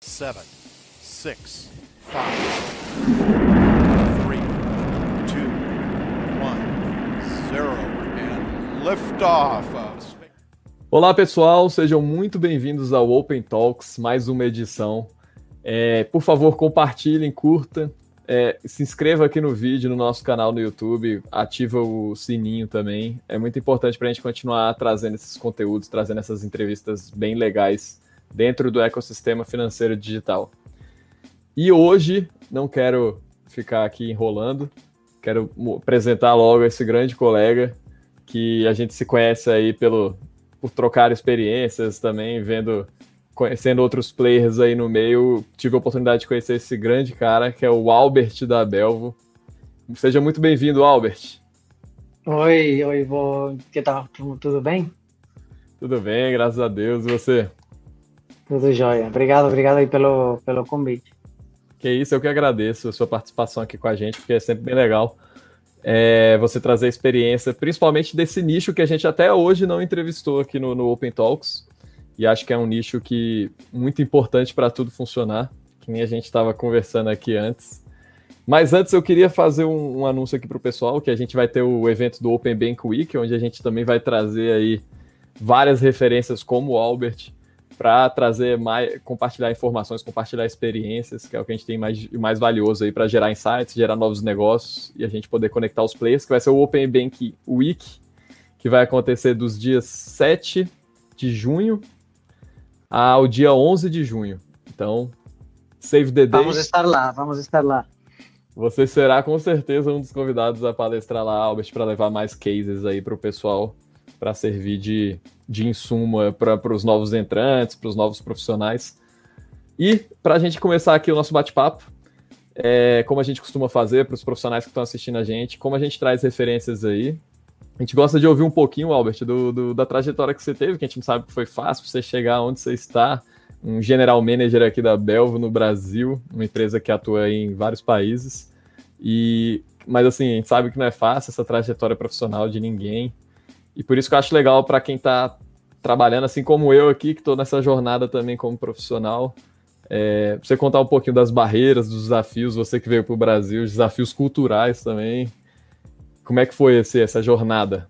seven, six, five, three, two, one, zero, and liftoff. Olá pessoal, sejam muito bem-vindos ao Open Talks, mais uma edição. É, por favor, compartilhem, curta, é, se inscreva aqui no vídeo, no nosso canal no YouTube, ativa o sininho também. É muito importante para a gente continuar trazendo esses conteúdos, trazendo essas entrevistas bem legais dentro do ecossistema financeiro digital. E hoje, não quero ficar aqui enrolando, quero apresentar logo esse grande colega que a gente se conhece aí pelo, por trocar experiências também, vendo, conhecendo outros players aí no meio. Tive a oportunidade de conhecer esse grande cara que é o Albert da Belvo. Seja muito bem-vindo, Albert. Oi, oi, vou. Que tal? Tudo bem? Tudo bem, graças a Deus. E você? Tudo jóia. Obrigado, obrigado aí pelo, pelo convite. Que isso, eu que agradeço a sua participação aqui com a gente, porque é sempre bem legal é, você trazer experiência, principalmente desse nicho que a gente até hoje não entrevistou aqui no, no Open Talks. E acho que é um nicho que muito importante para tudo funcionar, que nem a gente estava conversando aqui antes. Mas antes eu queria fazer um, um anúncio aqui para o pessoal, que a gente vai ter o evento do Open Bank Week, onde a gente também vai trazer aí várias referências como o Albert, para trazer mais, compartilhar informações, compartilhar experiências, que é o que a gente tem mais, mais valioso aí para gerar insights, gerar novos negócios e a gente poder conectar os players, que vai ser o Open Bank Week, que vai acontecer dos dias 7 de junho ao dia 11 de junho. Então, save the day. Vamos estar lá, vamos estar lá. Você será com certeza um dos convidados a palestrar lá, Albert, para levar mais cases aí para o pessoal para servir de, de insumo é, para os novos entrantes, para os novos profissionais. E para a gente começar aqui o nosso bate-papo, é, como a gente costuma fazer para os profissionais que estão assistindo a gente, como a gente traz referências aí. A gente gosta de ouvir um pouquinho, Albert, do, do, da trajetória que você teve, que a gente não sabe que foi fácil você chegar onde você está, um general manager aqui da Belvo no Brasil, uma empresa que atua em vários países. E, mas assim, a gente sabe que não é fácil essa trajetória profissional de ninguém. E por isso que eu acho legal para quem está trabalhando, assim como eu aqui, que estou nessa jornada também como profissional, é, você contar um pouquinho das barreiras, dos desafios, você que veio para o Brasil, os desafios culturais também. Como é que foi esse, essa jornada?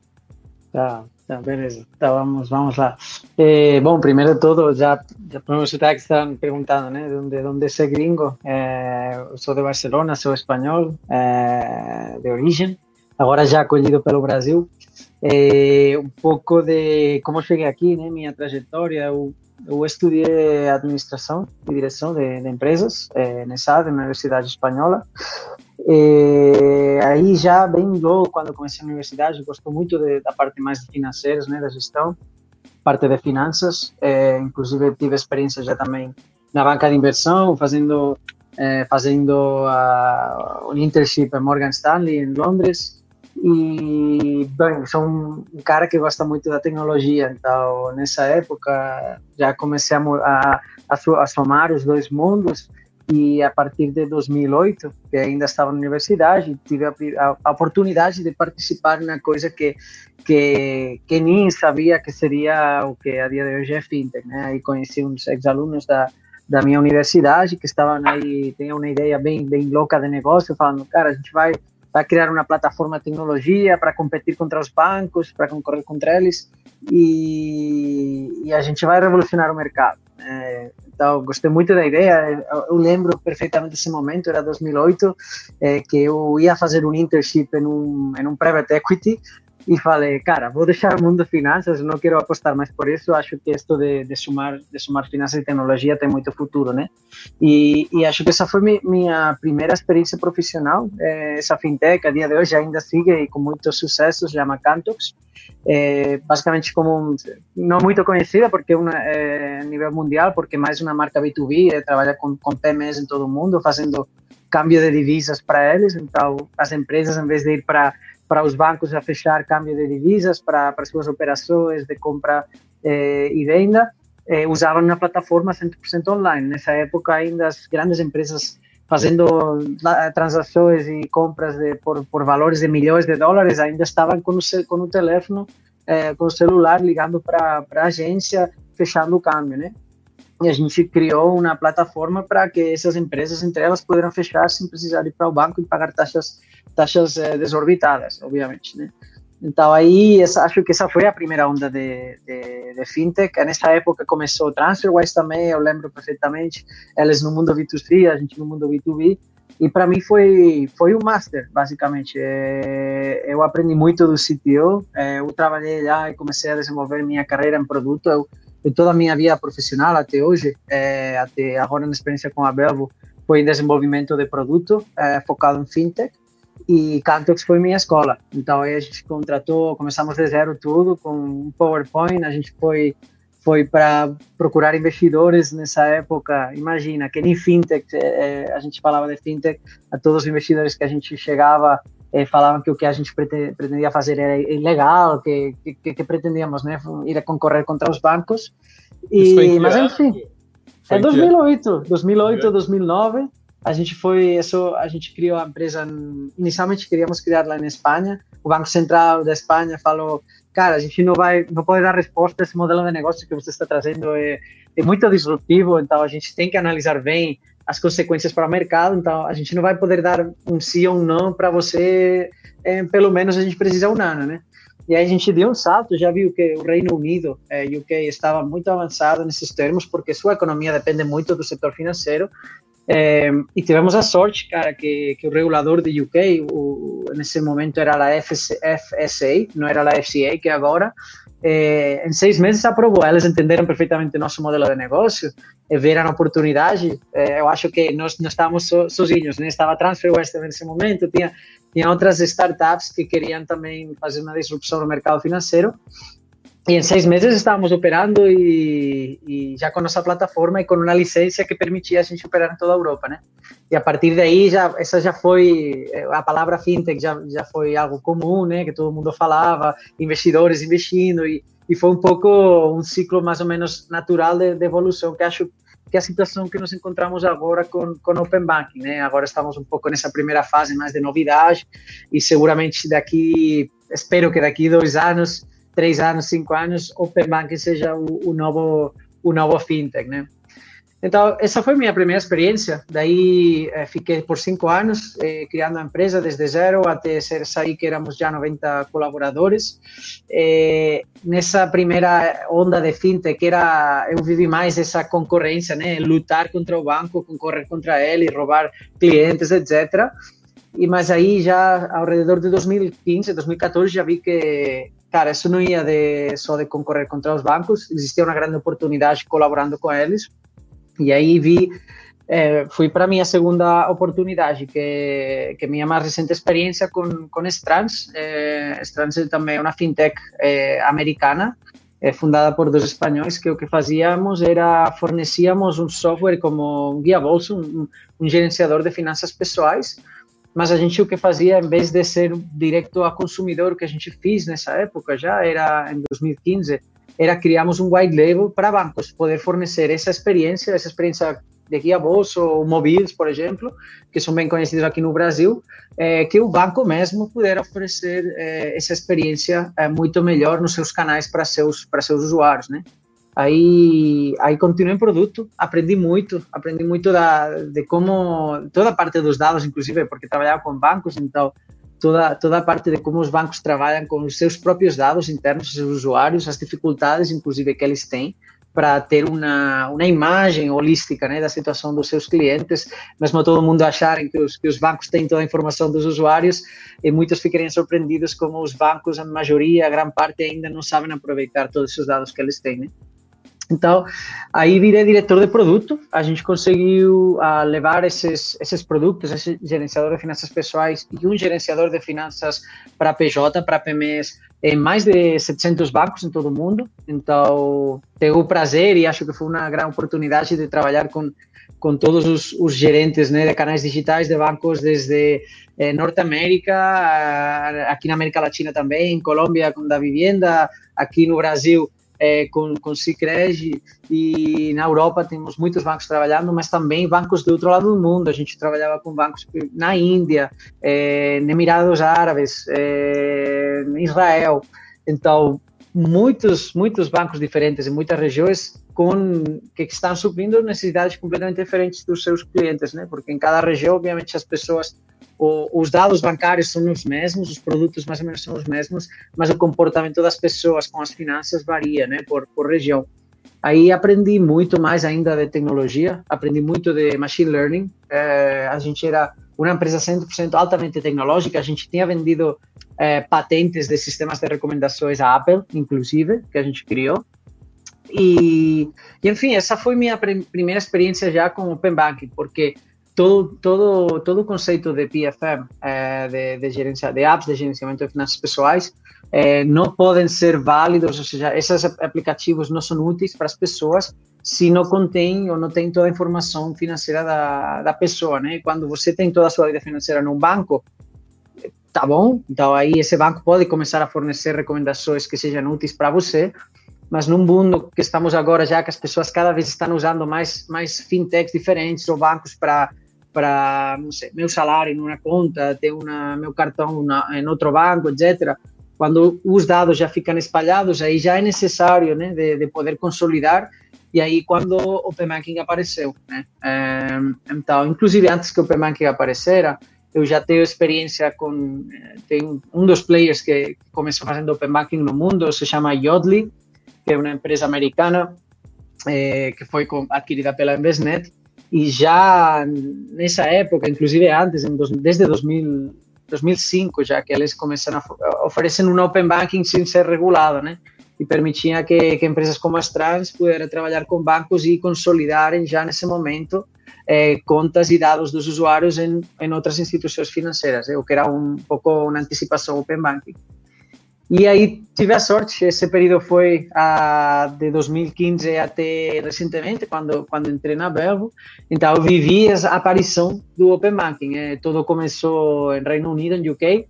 Tá, tá, beleza. Tá, vamos, vamos lá. Eh, bom, primeiro de tudo, já, já podemos estar que estão perguntando, né, de onde, de onde é gringo. Eh, eu sou de Barcelona, sou espanhol, eh, de origem, agora já acolhido pelo Brasil. É, um pouco de como cheguei aqui, né, minha trajetória. Eu, eu estudei administração e direção de, de empresas é, nessa área, na Universidade Espanhola. É, aí já bem logo quando comecei a universidade, gosto muito de, da parte mais financeira, né, da gestão, parte de finanças. É, inclusive tive experiência já também na banca de inversão, fazendo é, fazendo uh, um internship em Morgan Stanley em Londres e, bem, sou um cara que gosta muito da tecnologia, então nessa época já comecei a, a, a somar os dois mundos e a partir de 2008, que ainda estava na universidade, tive a, a, oportunidade de participar na coisa que, que, que nem sabia que seria o que a dia de hoje é fintech, né? Aí conheci uns ex-alunos da, da minha universidade que estavam aí, tinham uma ideia bem, bem louca de negócio, falando, cara, a gente vai vai criar uma plataforma de tecnologia para competir contra os bancos, para concorrer contra eles e, e, a gente vai revolucionar o mercado. É, então, gostei muito da ideia. Eu lembro perfeitamente desse momento, era 2008, é, que eu ia fazer um internship em um, em um private equity e falei, cara, vou deixar o mundo de finanças, não quero apostar mais por isso, acho que isto de, de sumar de sumar finanças e tecnologia tem muito futuro, né? E, e acho que essa foi mi, minha primeira experiência profissional, é, essa fintech, a dia de hoje ainda sigue com muitos sucessos, chama Cantox, é, basicamente como, não muito conhecida, porque é, é a nível mundial, porque mais uma marca B2B, é, trabalha com, com PMEs em todo o mundo, fazendo câmbio de divisas para eles, então as empresas, em vez de ir para para os bancos a fechar câmbio de divisas para, para suas operações de compra eh, e venda, eh, usavam uma plataforma 100% online. Nessa época, ainda as grandes empresas fazendo transações e compras de, por, por valores de milhões de dólares ainda estavam com o, com o teléfono, eh, com o celular ligando para a agência, fechando o câmbio, né? e a gente criou uma plataforma para que essas empresas, entre elas, pudessem fechar sem precisar ir para o banco e pagar taxas, taxas eh, desorbitadas, obviamente, né? Então aí essa, acho que essa foi a primeira onda de, de, de, fintech. Nessa época começou TransferWise também, eu lembro perfeitamente. Eles no mundo B2C, a gente no mundo B2B. E para mim foi foi um master, basicamente. É, eu aprendi muito do CTO. É, eu trabalhei lá e comecei a desenvolver minha carreira em produto. Eu, toda a minha vida profissional até hoje, é, até agora na experiência com a Belvo, foi em desenvolvimento de produto, focado em fintech e Cantox foi minha escola. Então aí a gente contratou, começamos de zero tudo com um PowerPoint, a gente foi foi para procurar investidores nessa época. Imagina que nem fintech, é, a gente falava de fintech, a todos os investidores que a gente chegava é, falavam que o que a gente pretendia fazer era ilegal, que, que, que pretendíamos né, ir a concorrer contra os bancos. E, mas enfim, é 2008, 2008, 2009 a gente foi isso a gente criou a empresa inicialmente queríamos criar lá na Espanha o Banco Central da Espanha falou cara a gente não vai não pode dar resposta a esse modelo de negócio que você está trazendo. É, é muito disruptivo então a gente tem que analisar bem as consequências para o mercado. Então a gente não vai poder dar um sim ou um não para você é, pelo menos a gente precisa um ano né? E aí a gente deu um salto, já viu que o Reino Unido, é, UK, estava muito avançado nesses termos, porque sua economia depende muito do setor financeiro, é, e tivemos a sorte, cara, que, que o regulador de UK, o, nesse momento era a FSA, não era a FCA, que é agora, é, em seis meses aprovou. Eles entenderam perfeitamente nosso modelo de negócio, e viram a oportunidade. É, eu acho que nós não estávamos so, sozinhos, né? Estava a TransferWest nesse momento, tinha, tinha outras startups que queriam também fazer uma disrupção no mercado financeiro. E em seis meses estávamos operando e, e, já com nossa plataforma e com uma licença que permitia a gente operar em toda a Europa, né? E a partir daí já essa já foi a palavra fintech já já foi algo comum, né? Que todo mundo falava, investidores investindo e, e foi um pouco um ciclo mais ou menos natural de, de evolução que acho que a situação que nos encontramos agora com com Open Banking, né? Agora estamos um pouco nessa primeira fase mais de novidade e seguramente daqui espero que daqui dois anos três anos, cinco anos, Open Banking seja o, o novo o novo fintech, né? Então, essa foi minha primeira experiência. Daí, eh, fiquei por cinco anos eh, criando a empresa desde zero até ser sair que éramos já 90 colaboradores. Eh, nessa primeira onda de fintech, era eu vivi mais essa concorrência, né? Lutar contra o banco, concorrer contra ele, roubar clientes, etc. E mas aí já ao redor de 2015, 2014 já vi que cara, isso não ia de, só de concorrer contra os bancos, existia uma grande oportunidade colaborando com eles. E aí vi, eh, fui para minha segunda oportunidade, que minha mais recente experiência com com Strands. Eh, Strands também é uma fintech eh, americana, fundada por dois espanhóis, que o que fazíamos era fornecíamos um software como um guia bolso, um, um gerenciador de finanças pessoais, mas a gente o que fazia, em vez de ser direto a consumidor, o que a gente fez nessa época já, era em 2015, era criamos um white label para bancos, poder fornecer essa experiência, essa experiência de guia bolso ou mobiles, por exemplo, que são bem conhecidos aqui no Brasil, é, que o banco mesmo puder oferecer é, essa experiência é, muito melhor nos seus canais para seus para seus usuários, né? Aí, aí continuei em produto, aprendi muito, aprendi muito da, de como, toda a parte dos dados, inclusive, porque trabalhava com bancos, então toda, toda a parte de como os bancos trabalham com os seus próprios dados internos, seus usuários, as dificuldades, inclusive, que eles têm para ter uma, uma imagem holística né, da situação dos seus clientes, mesmo todo mundo acharem que os, que os bancos têm toda a informação dos usuários, e muitos ficarem surpreendidos como os bancos, a maioria, a grande parte, ainda não sabem aproveitar todos esses dados que eles têm. Né? Então, aí virei diretor de produto, a gente conseguiu uh, levar esses, esses produtos, esse gerenciador de finanças pessoais e um gerenciador de finanças para PJ, para PMEs, em mais de 700 bancos em todo o mundo. Então, tenho o prazer e acho que foi uma grande oportunidade de trabalhar com, com todos os, os gerentes né, de canais digitais de bancos desde eh, Norte América, aqui na América Latina também, em Colômbia com da Vivienda, aqui no Brasil é, com, com Cicred e na Europa temos muitos bancos trabalhando, mas também bancos do outro lado do mundo. A gente trabalhava com bancos na Índia, é, em Emirados Árabes, é, em Israel. Então, muitos, muitos bancos diferentes em muitas regiões com que estão suprindo necessidades completamente diferentes dos seus clientes, né? Porque em cada região, obviamente, as pessoas o, os dados bancários são os mesmos, os produtos mais ou menos são os mesmos, mas o comportamento das pessoas com as finanças varia, né? Por, por região. Aí aprendi muito mais ainda de tecnologia, aprendi muito de machine learning. É, a gente era uma empresa 100% altamente tecnológica, a gente tinha vendido é, patentes de sistemas de recomendações à Apple, inclusive, que a gente criou. E, e enfim, essa foi minha primeira experiência já com Open Banking, porque todo, todo, todo o conceito de PFM, é, de, de, gerência, de apps de gerenciamento de finanças pessoais, é, não podem ser válidos, ou seja, esses aplicativos não são úteis para as pessoas se não contém ou não tem toda a informação financeira da, da pessoa, né? Quando você tem toda a sua vida financeira num banco, tá bom, então aí esse banco pode começar a fornecer recomendações que sejam úteis para você, mas num mundo que estamos agora já que as pessoas cada vez estão usando mais mais fintechs diferentes ou bancos para para meu salário em uma conta ter uma meu cartão na, em outro banco etc quando os dados já ficam espalhados aí já é necessário né de, de poder consolidar e aí quando o Open Banking apareceu, né? Então, inclusive antes que o Open Banking aparecera, eu já tenho experiência com tem um dos players que começou fazendo Open Banking no mundo, se chama Yodlee, que é uma empresa americana é, que foi adquirida pela Investnet e já nessa época, inclusive antes, desde 2000, 2005 já que eles começaram a oferecer um Open Banking sem ser regulado, né? e permitia que, que empresas como as trans pudessem trabalhar com bancos e consolidarem já nesse momento eh, contas e dados dos usuários em, em outras instituições financeiras, eh, o que era um pouco uma antecipação Open Banking. E aí tive a sorte, esse período foi ah, de 2015 até recentemente, quando, quando entrei na Belvo. Então, eu vivi a aparição do Open Banking. Eh, tudo começou em Reino Unido, em UK,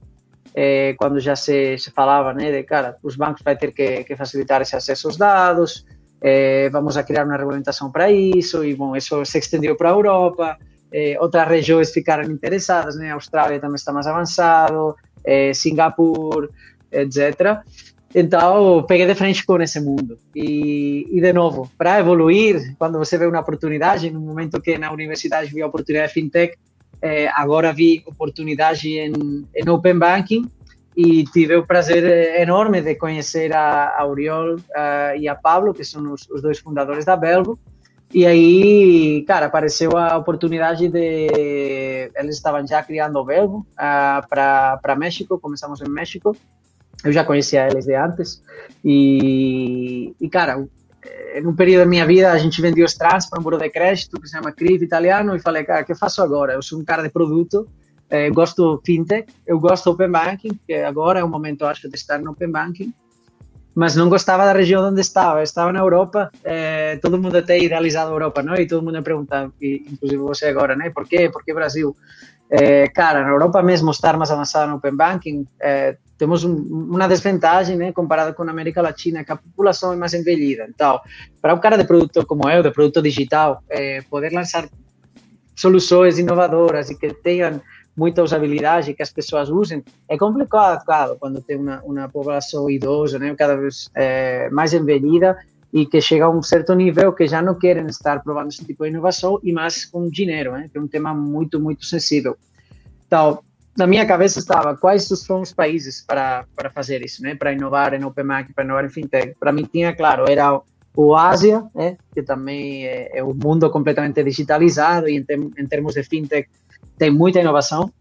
é, quando já se, se falava, né, de cara, os bancos vai ter que, que facilitar esse acesso aos dados, é, vamos a criar uma regulamentação para isso, e bom, isso se estendeu para a Europa, é, outras regiões ficaram interessadas, né, a Austrália também está mais avançado, é, Singapura, etc. Então, peguei de frente com esse mundo. E, e de novo, para evoluir, quando você vê uma oportunidade, no momento que na universidade vi a oportunidade de fintech, é, agora vi oportunidade em, em Open Banking e tive o prazer eh, enorme de conhecer a, a Uriol uh, e a Pablo, que são os, os, dois fundadores da Belvo. E aí, cara, apareceu a oportunidade de. Eles estavam já criando o Belvo uh, para México, começamos em México. Eu já conhecia eles de antes. E, e cara, em um período da minha vida, a gente vendia os trans para um buro de crédito que se chama CRIV italiano e falei, cara, o que eu faço agora? Eu sou um cara de produto, eh, gosto fintech, eu gosto open banking, que agora é o momento, acho, de estar no open banking, mas não gostava da região onde estava. Eu estava na Europa, eh, todo mundo tem idealizado a Europa, não? E todo mundo me pergunta, inclusive você agora, né? Por quê? Por que Brasil? Eh, cara, na Europa mesmo estar mais avançado no Open Banking, eh, temos um, uma desvantagem, né, comparada com a América Latina, que a população é mais envelhida. Então, para um cara de produto como eu, de produto digital, eh, poder lançar soluções inovadoras e que tenham muita usabilidade, que as pessoas usem, é complicado, claro, quando tem uma, uma população idosa, né, cada vez mais envelhida, e que chega a um certo nível que já não querem estar provando esse tipo de inovação e mais com dinheiro, né? que é um tema muito, muito sensível. Então, na minha cabeça estava quais são os países para, para fazer isso, né? para inovar em Open Bank, para inovar em FinTech. Para mim tinha, claro, era o Ásia, né? que também é, é um mundo completamente digitalizado e em, em termos de FinTech tem muita inovação,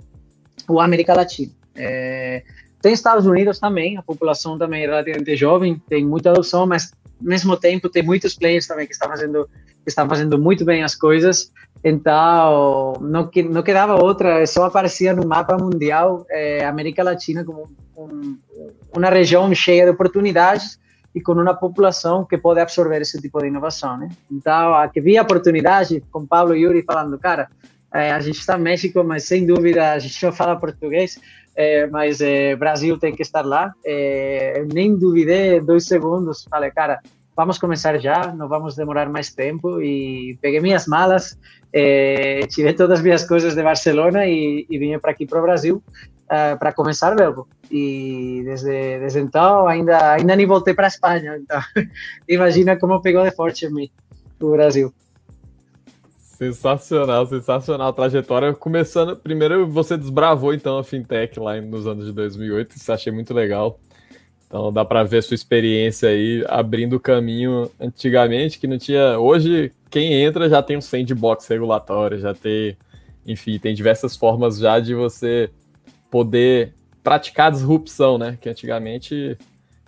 o América Latina. É, tem Estados Unidos também, a população também é relativamente jovem, tem muita adoção, mas ao mesmo tempo tem muitos players também que estão fazendo que estão fazendo muito bem as coisas. Então não que não quedava outra só aparecia no mapa mundial é, América Latina como um, uma região cheia de oportunidades e com uma população que pode absorver esse tipo de inovação né? Então aqui vi a oportunidade com Pablo e Yuri falando cara é, a gente está no México mas sem dúvida a gente não fala português é, mas é, Brasil tem que estar lá. É, nem duvidei dois segundos, falei, cara, vamos começar já, não vamos demorar mais tempo. E peguei minhas malas, tirei todas as minhas coisas de Barcelona e, e vim para aqui para o Brasil. uh, para começar Belbo. E desde, desde então ainda, ainda nem voltei para Espanha. Então, imagina como pegou de forte em mim o Brasil. Sensacional, sensacional a trajetória. Começando, primeiro você desbravou então a fintech lá nos anos de 2008, isso achei muito legal. Então dá para ver sua experiência aí abrindo caminho antigamente que não tinha. Hoje quem entra já tem um sandbox regulatório, já tem, enfim, tem diversas formas já de você poder praticar disrupção, né? Que antigamente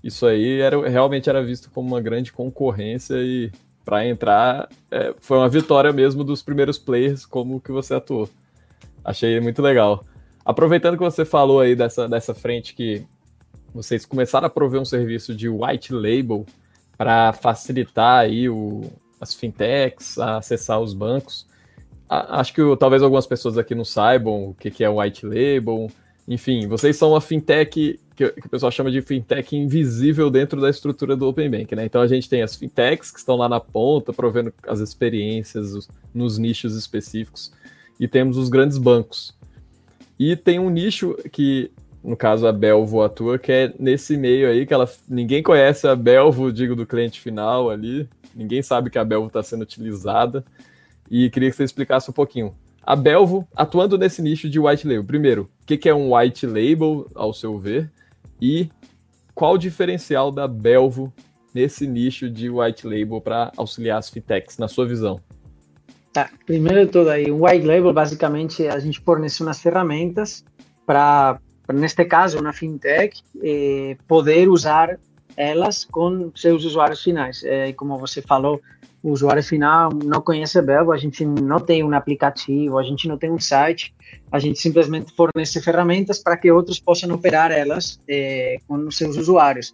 isso aí era realmente era visto como uma grande concorrência e para entrar é, foi uma vitória mesmo dos primeiros players como que você atuou. Achei muito legal. Aproveitando que você falou aí dessa, dessa frente que vocês começaram a prover um serviço de white label para facilitar aí o, as fintechs a acessar os bancos. A, acho que talvez algumas pessoas aqui não saibam o que, que é white label. Enfim, vocês são uma fintech que, que, o pessoal chama de fintech invisível dentro da estrutura do Open Bank, né? Então a gente tem as fintechs que estão lá na ponta, provendo as experiências os, nos nichos específicos, e temos os grandes bancos. E tem um nicho que, no caso, a Belvo atua, que é nesse meio aí, que ela ninguém conhece a Belvo, digo, do cliente final ali, ninguém sabe que a Belvo está sendo utilizada, e queria que você explicasse um pouquinho a Belvo atuando nesse nicho de white label. Primeiro, o que, é um white label, ao seu ver? E qual o diferencial da Belvo nesse nicho de white label para auxiliar as fintechs, na sua visão? Tá, primeiro de tudo aí, um white label basicamente a gente fornece umas ferramentas para, neste caso, uma fintech eh, poder usar elas com seus usuários finais. Eh, como você falou, o usuário final não conhece a Belvo, a gente não tem um aplicativo, a gente não tem um site, a gente simplesmente fornece ferramentas para que outros possam operar elas eh, com seus usuários.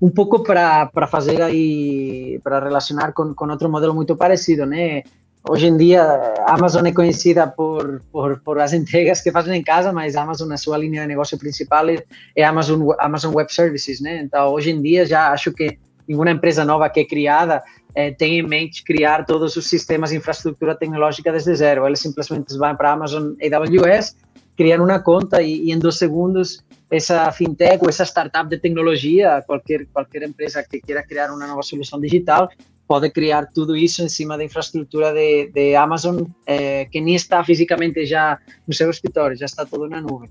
Um pouco para fazer aí, para relacionar com, com outro modelo muito parecido, né? Hoje em dia, a Amazon é conhecida por, por, por as entregas que fazem em casa, mas a Amazon, a sua linha de negócio principal é, é Amazon, Amazon Web Services, né? Então, hoje em dia, já acho que nenhuma empresa nova que é criada é, tem em mente criar todos os sistemas de infraestrutura tecnológica desde zero. Eles simplesmente vão para a Amazon AWS, criam uma conta e, e, em dois segundos essa fintech ou essa startup de tecnologia, qualquer qualquer empresa que queira criar uma nova solução digital, pode criar tudo isso em cima da infraestrutura de, de Amazon, é, que nem está fisicamente já no seu escritório, já está tudo na nuvem.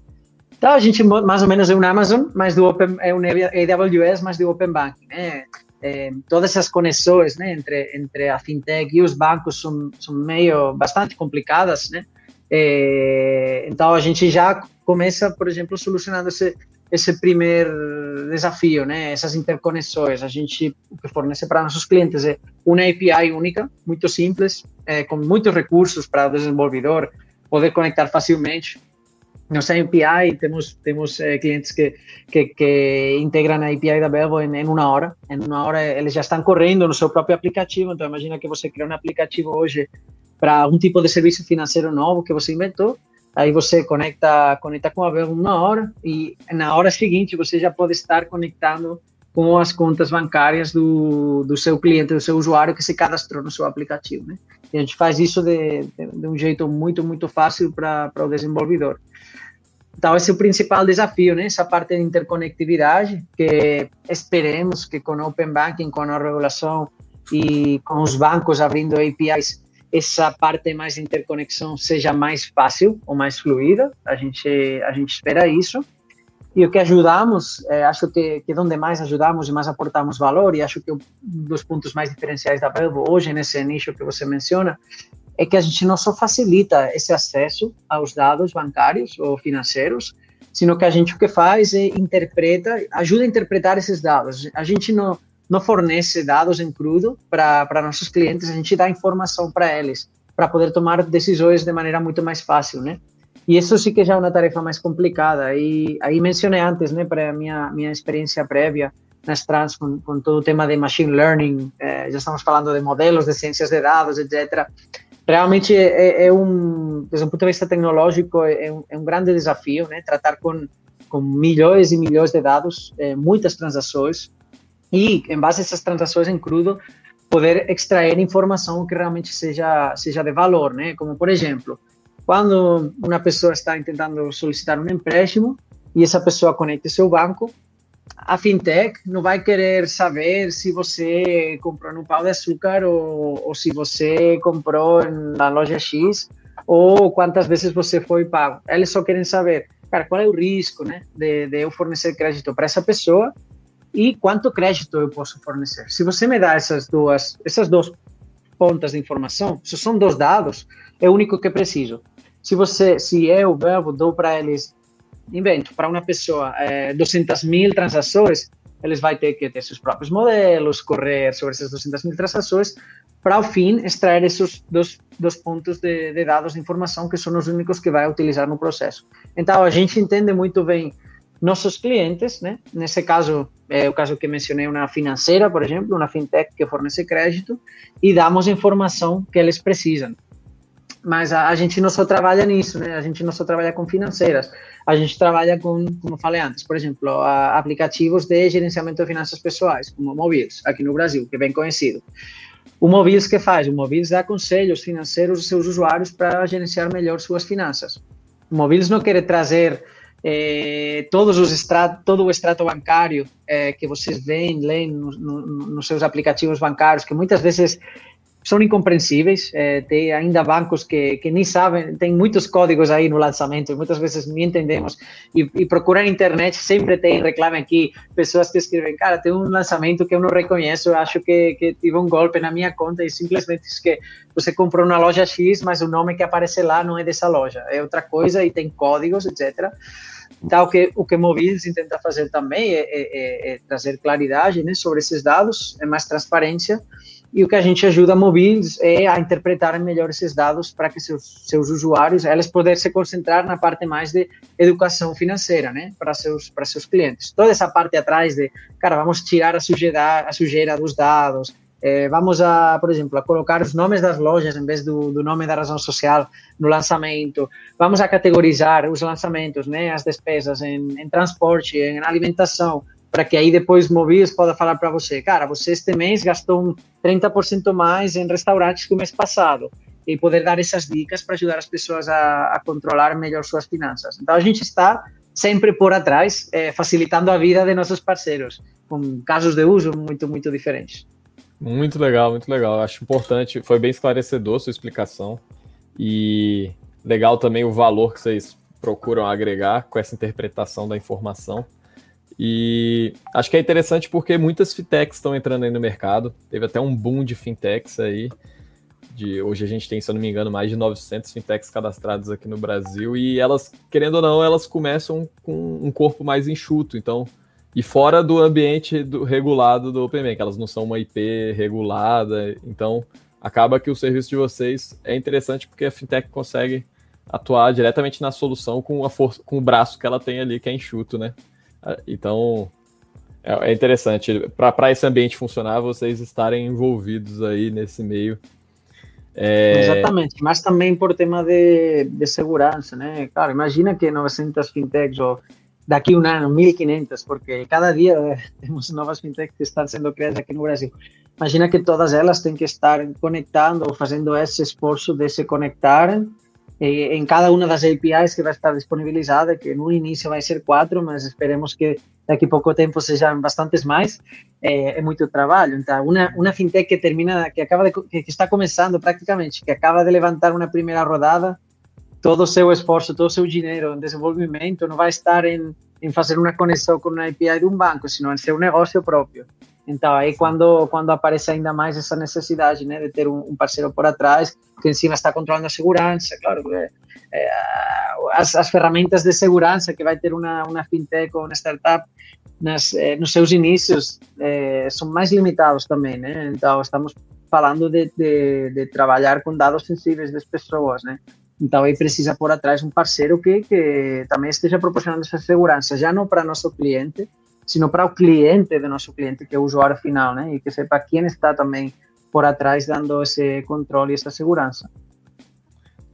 Então a gente mais ou menos é um Amazon, mas do Open, é um AWS, mas do Open Banking, né? eh, todas essas conexões né, entre, entre a fintech e os bancos são, são meio bastante complicadas, né? Eh, então a gente já começa, por exemplo, solucionando esse esse primeiro desafio, né? Essas interconexões, a gente o que fornece para nossos clientes é uma API única, muito simples, é, com muitos recursos para o desenvolvedor poder conectar facilmente nossa API, temos, temos eh, clientes que, que, que, integram a API da Belvo em, em, uma hora. Em uma hora eles já estão correndo no seu próprio aplicativo. Então, imagina que você cria um aplicativo hoje para um tipo de serviço financeiro novo que você inventou. Aí você conecta, conecta com a Belvo uma hora e na hora seguinte você já pode estar conectando com as contas bancárias do, do seu cliente, do seu usuário que se cadastrou no seu aplicativo. Né? E a gente faz isso de, de, de um jeito muito, muito fácil para o desenvolvedor. Então, esse é o principal desafio, né? Essa parte de interconectividade, que esperemos que com o Open Banking, com a regulação e com os bancos abrindo APIs, essa parte mais de interconexão seja mais fácil ou mais fluida. A gente, a gente espera isso. E o que ajudamos, é, acho que, que onde mais ajudamos e mais aportamos valor, e acho que um dos pontos mais diferenciais da Belvo hoje, nesse nicho que você menciona, é que a gente não só facilita esse acesso aos dados bancários ou financeiros, sino que a gente o que faz é interpreta, ajuda a interpretar esses dados. A gente não, não fornece dados em crudo para nossos clientes, a gente dá informação para eles, para poder tomar decisões de maneira muito mais fácil, né? E isso sim que já é uma tarefa mais complicada. E aí mencionei antes, né, para minha minha experiência prévia nas trans com, com todo o tema de machine learning, eh, já estamos falando de modelos de ciências de dados, etc realmente é, é, um, desde um ponto de vista tecnológico, é um, é um grande desafio, né? Tratar com, com milhões e milhões de dados, é, muitas transações, e, em base a essas transações em crudo, poder extrair informação que realmente seja, seja de valor, né? Como, por exemplo, quando uma pessoa está tentando solicitar um empréstimo, e essa pessoa conecte seu banco, a fintech não vai querer saber se você comprou no pau de açúcar ou, ou se você comprou na loja X ou quantas vezes você foi pago. Eles só querem saber, cara, qual é o risco, né, de, de eu fornecer crédito para essa pessoa e quanto crédito eu posso fornecer. Se você me dá essas duas, essas duas pontas de informação, se são dois dados, é o único que preciso. Se você, se eu, Belvo, dou para eles, invento, para uma pessoa é, 200 mil transações, eles vai ter que ter seus próprios modelos, correr sobre essas 200 mil transações, para ao fim extrair esses dois, dois pontos de, de, dados de informação que são os únicos que vai utilizar no processo. Então a gente entende muito bem nossos clientes, né? Nesse caso, é o caso que mencionei, uma financeira, por exemplo, uma fintech que fornece crédito, e damos a informação que eles precisam. Mas a, a, gente não só trabalha nisso, né? A gente não só trabalha com financeiras, a gente trabalha com, como falei antes, por exemplo, a, aplicativos de gerenciamento de finanças pessoais, como Mobiles, aqui no Brasil, que é bem conhecido. O Mobiles que faz? O Mobiles dá conselhos financeiros aos seus usuários para gerenciar melhor suas finanças. O Mobiles não quer trazer eh, todos os extrato, todo o extrato bancário eh, que vocês veem, leem no, no, nos seus aplicativos bancários, que muitas vezes são incompreensíveis. É, tem ainda bancos que, que nem sabem, tem muitos códigos aí no lançamento, muitas vezes nem entendemos. E, e procurar na internet sempre tem, reclame aqui, pessoas que escrevem, cara, tem um lançamento que eu não reconheço, acho que, que tive um golpe na minha conta e simplesmente diz que você comprou na loja X, mas o nome que aparece lá não é dessa loja, é outra coisa e tem códigos, etc. Então, o que, o que Mobiles tenta fazer também é, é, é, é trazer claridade né, sobre esses dados, é mais transparência, e o que a gente ajuda a Mobiles é a interpretar melhor esses dados para que seus, seus usuários, elas poderem se concentrar na parte mais de educação financeira, né, para seus para seus clientes. Toda essa parte atrás de, cara, vamos tirar a sujeira, a sujeira dos dados, eh, vamos a, por exemplo, a colocar os nomes das lojas em vez do, do nome da razão social no lançamento, vamos a categorizar os lançamentos, né, as despesas em, em transporte, em alimentação, para que aí depois Mobiles possa falar para você, cara, você este mês gastou 30% mais em restaurantes que o mês passado e poder dar essas dicas para ajudar as pessoas a, a, controlar melhor suas finanças. Então a gente está sempre por atrás, é, facilitando a vida de nossos parceiros, com casos de uso muito, muito diferentes. Muito legal, muito legal. Acho importante, foi bem esclarecedor sua explicação e legal também o valor que vocês procuram agregar com essa interpretação da informação. E acho que é interessante porque muitas fintechs estão entrando aí no mercado. Teve até um boom de fintechs aí. De, hoje a gente tem, se eu não me engano, mais de 900 fintechs cadastradas aqui no Brasil. E elas, querendo ou não, elas começam com um corpo mais enxuto. Então, e fora do ambiente do, regulado do OpenBank, elas não são uma IP regulada. Então, acaba que o serviço de vocês é interessante porque a fintech consegue atuar diretamente na solução com a com o braço que ela tem ali, que é enxuto, né? Então, é, é interessante. Para esse ambiente funcionar, vocês estarem envolvidos aí nesse meio. É... Exatamente, mas também por tema de, de segurança, né? Imagina que 900 fintechs ou daqui a um ano 1500, porque cada dia eh, temos novas fintechs que estão sendo criadas aqui no Brasil. Imagina que todas elas têm que estar conectando ou fazendo esse esforço de se conectarem eh, em cada uma das APIs que vai estar disponibilizada, que no início vai ser quatro, mas esperemos que daqui a pouco tempo sejam bastantes mais, é, é muito trabalho. Então, uma, uma fintech que termina, que acaba de, que está começando praticamente, que acaba de levantar uma primeira rodada, todo o seu esforço, todo o seu dinheiro em desenvolvimento não vai estar em, em fazer uma conexão com uma API de um banco, sino em seu negócio próprio. Então, aí quando, quando aparece ainda mais essa necessidade né, de ter um, um parceiro por atrás, que em cima está controlando a segurança, claro, é, é, as, as ferramentas de segurança que vai ter uma, uma fintech ou uma startup nas, é, nos seus inícios é, são mais limitados também, né? Então, estamos falando de, de, de, trabalhar com dados sensíveis das pessoas, né? Então, aí precisa por atrás um parceiro que, que também esteja proporcionando essa segurança, já não para nosso cliente, sino para o cliente do nosso cliente, que é o usuário final, né? E que sepa quem está também por atrás dando esse controle e essa segurança.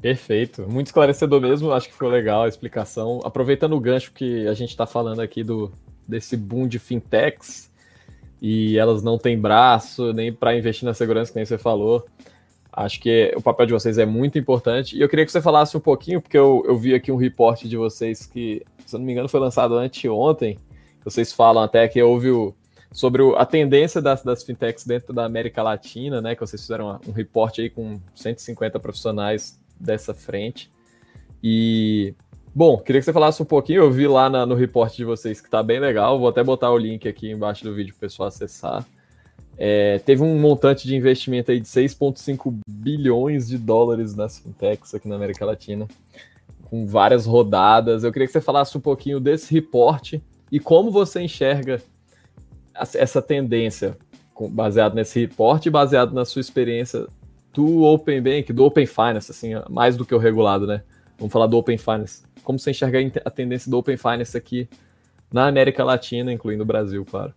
Perfeito, muito esclarecedor mesmo, acho que foi legal a explicação. Aproveitando o gancho que a gente está falando aqui do desse boom de fintechs e elas não têm braço nem para investir na segurança, que nem você falou. Acho que o papel de vocês é muito importante. E eu queria que você falasse um pouquinho, porque eu, eu vi aqui um reporte de vocês que se eu não me engano, foi lançado anteontem. Vocês falam até que houve o, sobre o, a tendência das, das fintechs dentro da América Latina, né? Que vocês fizeram um reporte aí com 150 profissionais dessa frente. E, bom, queria que você falasse um pouquinho. Eu vi lá na, no reporte de vocês que tá bem legal. Vou até botar o link aqui embaixo do vídeo para o pessoal acessar. É, teve um montante de investimento aí de 6,5 bilhões de dólares nas fintechs aqui na América Latina, com várias rodadas. Eu queria que você falasse um pouquinho desse reporte e como você enxerga essa tendência, baseado nesse reporte baseado na sua experiência do Open Bank, do Open Finance, assim, mais do que o regulado, né? Vamos falar do Open Finance. Como você enxerga a tendência do Open Finance aqui na América Latina, incluindo o Brasil, claro?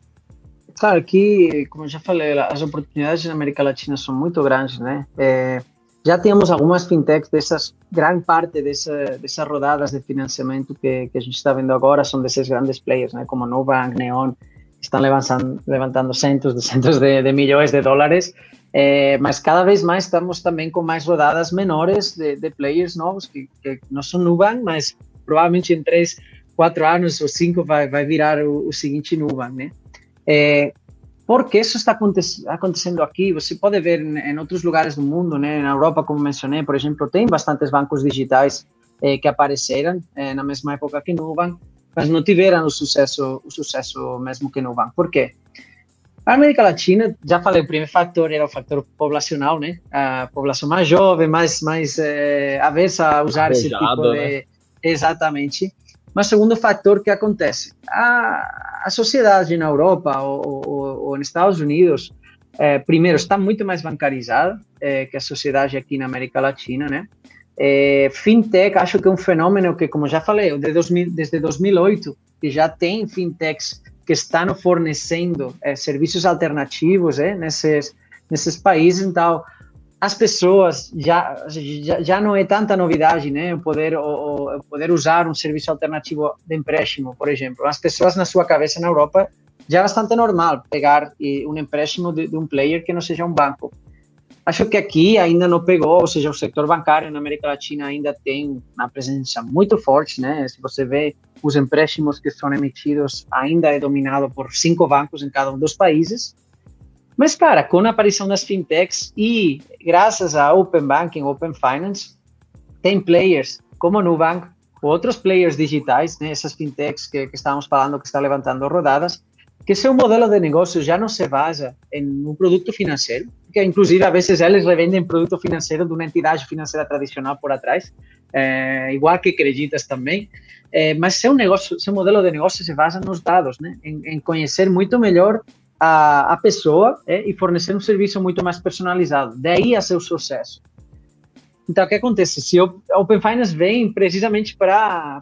Claro, aqui, como eu já falei, as oportunidades na América Latina são muito grandes, né? É, já temos algumas fintechs dessas, grande parte dessa, dessas rodadas de financiamento que, que a gente está vendo agora são desses grandes players, né? Como Nubank, Neon, estão levantando, levantando centos de centos de, de milhões de dólares, é, mas cada vez mais estamos também com mais rodadas menores de, de players novos que, que não são Nubank, mas provavelmente em três, quatro anos ou cinco vai, vai virar o, o seguinte Nubank, né? É, por que isso está acontecendo aqui? Você pode ver em outros lugares do mundo, né? Na Europa, como mencionei, por exemplo, tem bastantes bancos digitais eh, que apareceram eh, na mesma época que Nubank, mas não tiveram o sucesso, o sucesso mesmo que Nubank. Por quê? A América Latina, já falei, o primeiro fator era o fator populacional, né? A população mais jovem, mais, mais é, avessa a usar esse tipo de... Né? Exatamente. Mas segundo fator que acontece, a, a sociedade na Europa ou, ou, ou nos Estados Unidos, é, primeiro, está muito mais bancarizada é, que a sociedade aqui na América Latina, né? É, fintech, acho que é um fenômeno que, como já falei, de 2000, desde 2008, que já tem fintechs que estão fornecendo serviços alternativos nesses, nesses países, então as pessoas já, já, já não é tanta novidade, né? Poder o, poder usar um serviço alternativo de empréstimo, por exemplo. As pessoas na sua cabeça na Europa já é bastante normal pegar um empréstimo de, de um player que não seja um banco. Acho que aqui ainda não pegou, ou seja, o setor bancário na América Latina ainda tem uma presença muito forte, né? Se você vê os empréstimos que são emitidos, ainda é dominado por cinco bancos em cada um dos países. Mas, cara, com a aparição das fintechs e graças a Open Banking, Open Finance, tem players como Nubank, outros players digitais, né, essas fintechs que, que estávamos falando que estão levantando rodadas, que seu modelo de negócio já não se basa em um produto financeiro, que inclusive a vezes eles revendem produto financeiro de uma entidade financeira tradicional por atrás, é, igual que acreditas também, é, mas seu negócio, seu modelo de negócio se basa nos dados, né, em, em conhecer muito melhor a, a pessoa é, e fornecer um serviço muito mais personalizado. Daí a seu sucesso. Então, o que acontece? Se o Open Finance vem precisamente para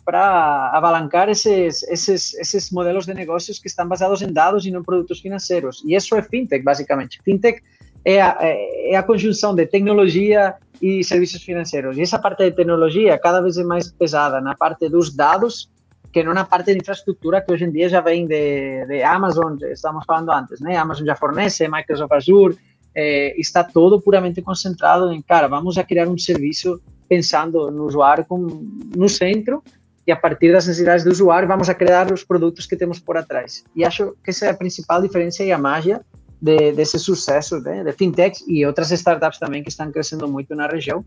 avalancar esses, esses, esses modelos de negócios que estão basados em dados e não em produtos financeiros. E isso é fintech, basicamente. Fintech é a, é a conjunção de tecnologia e serviços financeiros. E essa parte de tecnologia cada vez é mais pesada na parte dos dados que não na parte de infraestrutura que hoje em dia já vem de, de Amazon, estamos falando antes, né? Amazon já fornece, Microsoft Azure, eh, está todo puramente concentrado em, cara, vamos a criar um serviço pensando no usuário como no centro e a partir das necessidades do usuário vamos a criar os produtos que temos por atrás. E acho que essa é a principal diferença e a mágica de, desse sucesso de fintechs e outras startups também que estão crescendo muito na região,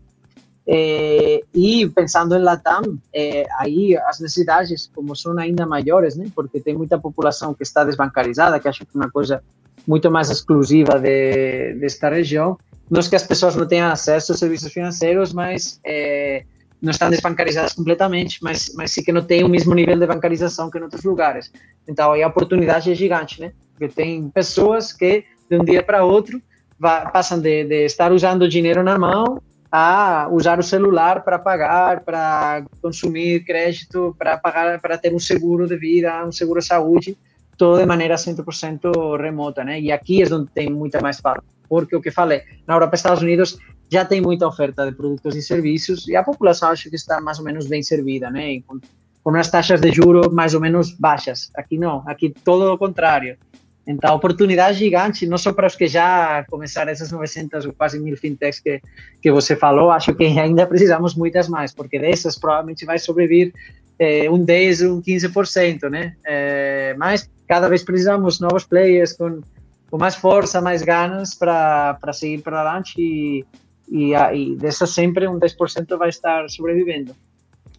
eh, e pensando em Latam, eh, aí as necessidades, como são ainda maiores, né, porque tem muita população que está desbancarizada, que acho que é uma coisa muito mais exclusiva de, desta região. Não é que as pessoas não tenham acesso a serviços financeiros, mas eh, não estão desbancarizadas completamente, mas, mas sim que não têm o mesmo nível de bancarização que em outros lugares. Então, aí a oportunidade é gigante, né? Porque tem pessoas que, de um dia para outro, passam de, de estar usando dinheiro na mão a usar o celular para pagar, para consumir crédito, para pagar, para ter um seguro de vida, um seguro de saúde, todo de maneira 100% remota, né? E aqui é onde tem muita mais falta, porque o que falei, na Europa e Estados Unidos já tem muita oferta de produtos e serviços e a população acho que está mais ou menos bem servida, né? Com, com umas taxas de juro mais ou menos baixas. Aqui não, aqui todo o contrário. Então, oportunidade gigante, não só para os que já começaram essas 900 ou quase mil fintechs que, que você falou, acho que ainda precisamos muitas mais, porque dessas provavelmente vai sobreviver é, um 10, um 15%, né? É, mas cada vez precisamos novos players com, com mais força, mais ganas para seguir para adelante e, e, e dessa sempre um 10% vai estar sobrevivendo.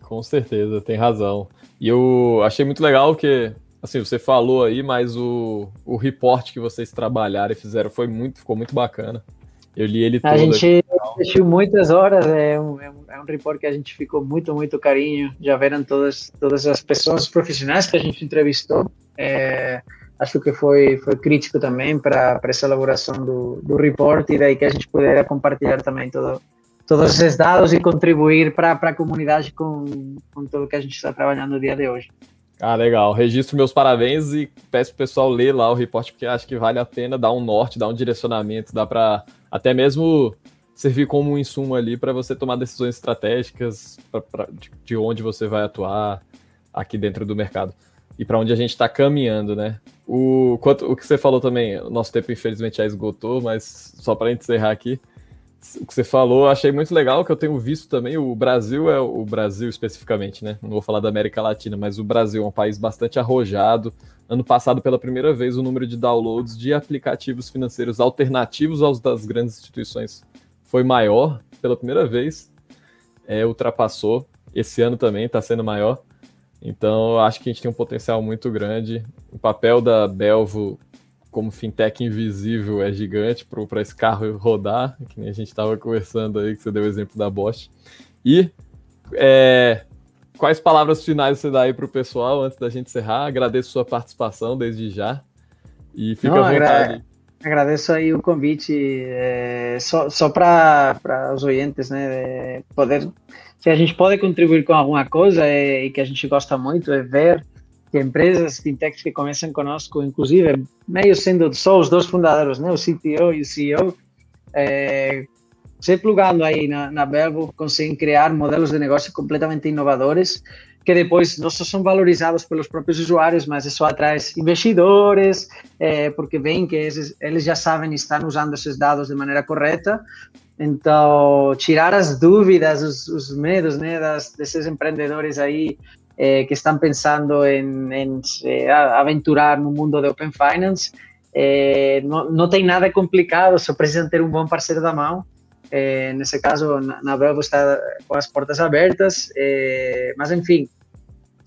Com certeza, tem razão. E eu achei muito legal que, assim, você falou aí, mas o, o report que vocês trabalharam e fizeram foi muito, ficou muito bacana. Eu li ele todo. A gente assistiu muitas horas, é um, é, um, é um report que a gente ficou muito, muito carinho. Já viram todas, todas as pessoas profissionais que a gente entrevistou. É, acho que foi, foi crítico também para essa elaboração do, do report e daí que a gente puder compartilhar também todo, todos esses dados e contribuir para a comunidade com, com tudo que a gente está trabalhando no dia de hoje. Ah, legal. Registro meus parabéns e peço pro pessoal ler lá o report, porque acho que vale a pena dar um norte, dar um direcionamento, dá para até mesmo servir como um insumo ali para você tomar decisões estratégicas pra, pra, de, de onde você vai atuar aqui dentro do mercado e para onde a gente está caminhando, né? O, quanto, o que você falou também, o nosso tempo infelizmente já esgotou, mas só para encerrar aqui, o que você falou, achei muito legal, que eu tenho visto também, o Brasil é o Brasil especificamente, né? Não vou falar da América Latina, mas o Brasil é um país bastante arrojado. Ano passado, pela primeira vez, o número de downloads de aplicativos financeiros alternativos aos das grandes instituições foi maior pela primeira vez, é, ultrapassou. Esse ano também está sendo maior. Então, acho que a gente tem um potencial muito grande. O papel da Belvo como fintech invisível é gigante para esse carro rodar, que nem a gente estava conversando aí, que você deu o exemplo da Bosch. E é, quais palavras finais você dá aí para o pessoal antes da gente encerrar? Agradeço sua participação desde já. E fica Não, à vontade. Agra agradeço aí o convite, é, só, só para os oyentes, né, poder, se a gente pode contribuir com alguma coisa é, e que a gente gosta muito é ver que empresas fintechs que começam conosco, inclusive meio sendo só os dois fundadores, né, o CTO e o CEO, é, se plugando aí na, na Belvo, conseguem criar modelos de negócio completamente inovadores que depois não só são valorizados pelos próprios usuários, mas isso atrai investidores, é, porque veem que eles já sabem e estão usando esses dados de maneira correta. Então, tirar as dúvidas, os, os medos né, das, desses empreendedores aí eh, que estão pensando em, em eh, aventurar no mundo de Open Finance. Eh, não, tem nada complicado, só precisam ter um bom parceiro da mão. Eh, nesse caso, na, na está com as portas abertas, eh, mas enfim,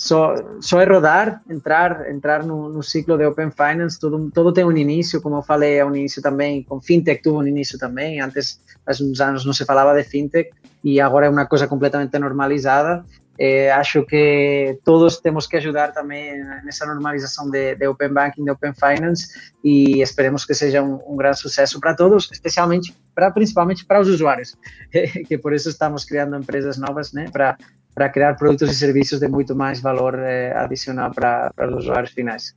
só, só é rodar, entrar, entrar no, no, ciclo de Open Finance, tudo, tudo tem um início, como eu falei, é um início também, com Fintech tuvo um início também, antes, há uns anos não se falava de Fintech, e agora é uma coisa completamente normalizada, eh, acho que todos temos que ajudar também nessa normalização de, de, Open Banking, de Open Finance e esperemos que seja um, um grande sucesso para todos, especialmente para principalmente para os usuários, que por isso estamos criando empresas novas, né, para para criar produtos e serviços de muito mais valor eh, adicional para, os usuários finais.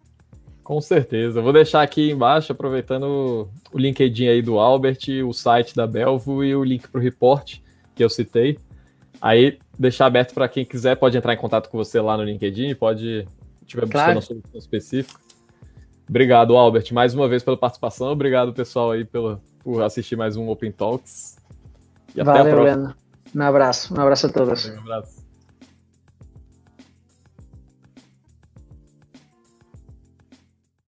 Com certeza. Vou deixar aqui embaixo, aproveitando o LinkedIn aí do Albert, o site da Belvo e o link para o report que eu citei. Aí, deixar aberto para quem quiser, pode entrar em contato com você lá no LinkedIn, pode, tiver claro. buscando uma solução específica. Obrigado, Albert, mais uma vez pela participação. Obrigado, pessoal, aí pela, por assistir mais um Open Talks. E Valeu, até a próxima. Um abraço, um abraço a todos. Um abraço.